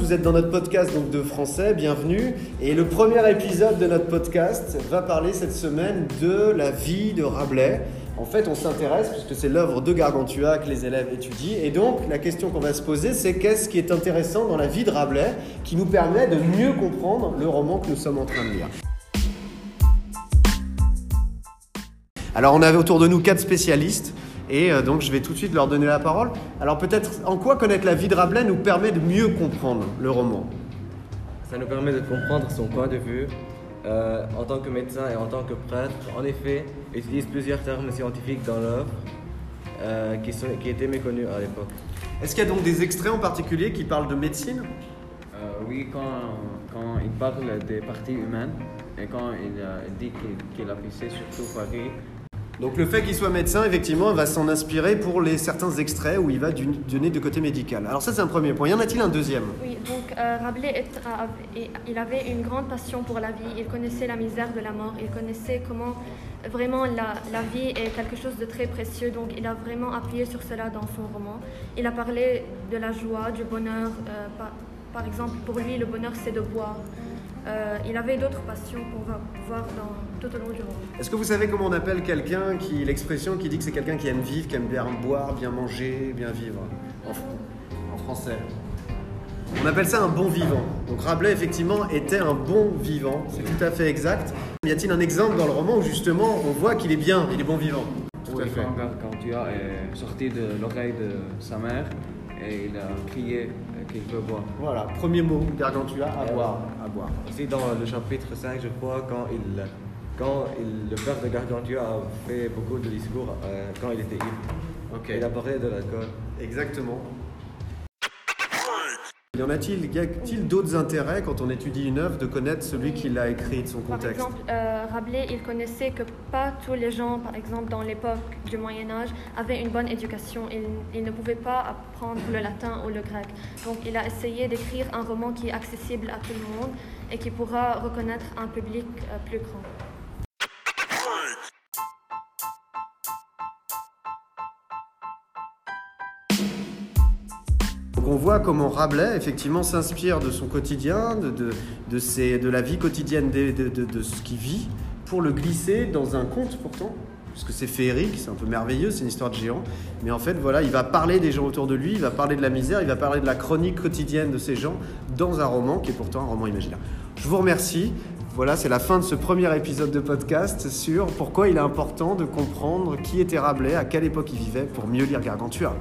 vous êtes dans notre podcast donc, de français, bienvenue. Et le premier épisode de notre podcast va parler cette semaine de la vie de Rabelais. En fait, on s'intéresse, puisque c'est l'œuvre de Gargantua que les élèves étudient. Et donc, la question qu'on va se poser, c'est qu'est-ce qui est intéressant dans la vie de Rabelais qui nous permet de mieux comprendre le roman que nous sommes en train de lire. Alors, on avait autour de nous quatre spécialistes. Et euh, donc je vais tout de suite leur donner la parole. Alors peut-être en quoi connaître la vie de Rabelais nous permet de mieux comprendre le roman? Ça nous permet de comprendre son point de vue euh, en tant que médecin et en tant que prêtre. En effet, il utilise plusieurs termes scientifiques dans l'œuvre euh, qui, sont, qui étaient méconnus à l'époque. Est-ce qu'il y a donc des extraits en particulier qui parlent de médecine? Oui, quand, quand, il parle des parties humaines et quand il, dit qu'il a pissé surtout Paris donc le fait qu'il soit médecin, effectivement, va s'en inspirer pour les certains extraits où il va donner de côté médical. Alors ça, c'est un premier point. Y en a-t-il un deuxième? Oui, donc euh, Rabelais, il avait une grande passion pour la vie. Il connaissait la misère de la mort. Il connaissait comment vraiment la, la, vie est quelque chose de très précieux. Donc il a vraiment appuyé sur cela dans son roman. Il a parlé de la joie, du bonheur. Euh, par, par exemple, pour lui, le bonheur, c'est de boire. Euh, il avait d'autres passions qu'on va voir dans, tout au long du roman. Est-ce que vous savez comment on appelle quelqu'un qui, l'expression qui dit que c'est quelqu'un qui aime vivre, qui aime bien boire, bien manger, bien vivre en, en français? On appelle ça un bon vivant. Donc Rabelais, effectivement, était un bon vivant. C'est tout à fait exact. Y a-t-il un exemple dans le roman où justement on voit qu'il est bien, il est bon vivant? Tout à fait. Quand tu est sorti de l'oreille de sa mère et il a crié Voilà, premier mot, Gargantua, à boire. À boire. Aussi dans le chapitre 5, je crois, quand il, quand il, le père de Gargantua a fait beaucoup de discours euh, quand il était ivre. Il a parlé de l'alcool. Exactement. Y en a-t-il, y a-t-il d'autres intérêts quand on étudie une œuvre de connaître celui qui l'a écrit, de son contexte Par exemple, euh, Rabelais, il connaissait que pas tous les gens, par exemple dans l'époque du Moyen Âge, avaient une bonne éducation. Ils, ne pouvaient pas apprendre le latin ou le grec. Donc il a essayé d'écrire un roman qui est accessible à tout le monde et qui pourra reconnaître un public euh, plus grand. On voit comment Rabelais, effectivement, s'inspire de son quotidien, de, de, de, la vie quotidienne, de, ce qu'il vit, pour le glisser dans un conte pourtant, puisque c'est féerique, c'est un peu merveilleux, c'est une histoire de géant. Mais en fait, voilà, il va parler des gens autour de lui, il va parler de la misère, il va parler de la chronique quotidienne de ces gens dans un roman qui est pourtant un roman imaginaire. Je vous remercie. Voilà, c'est la fin de ce premier épisode de podcast sur pourquoi il est important de comprendre qui était Rabelais, à quelle époque il vivait, pour mieux lire Gargantua.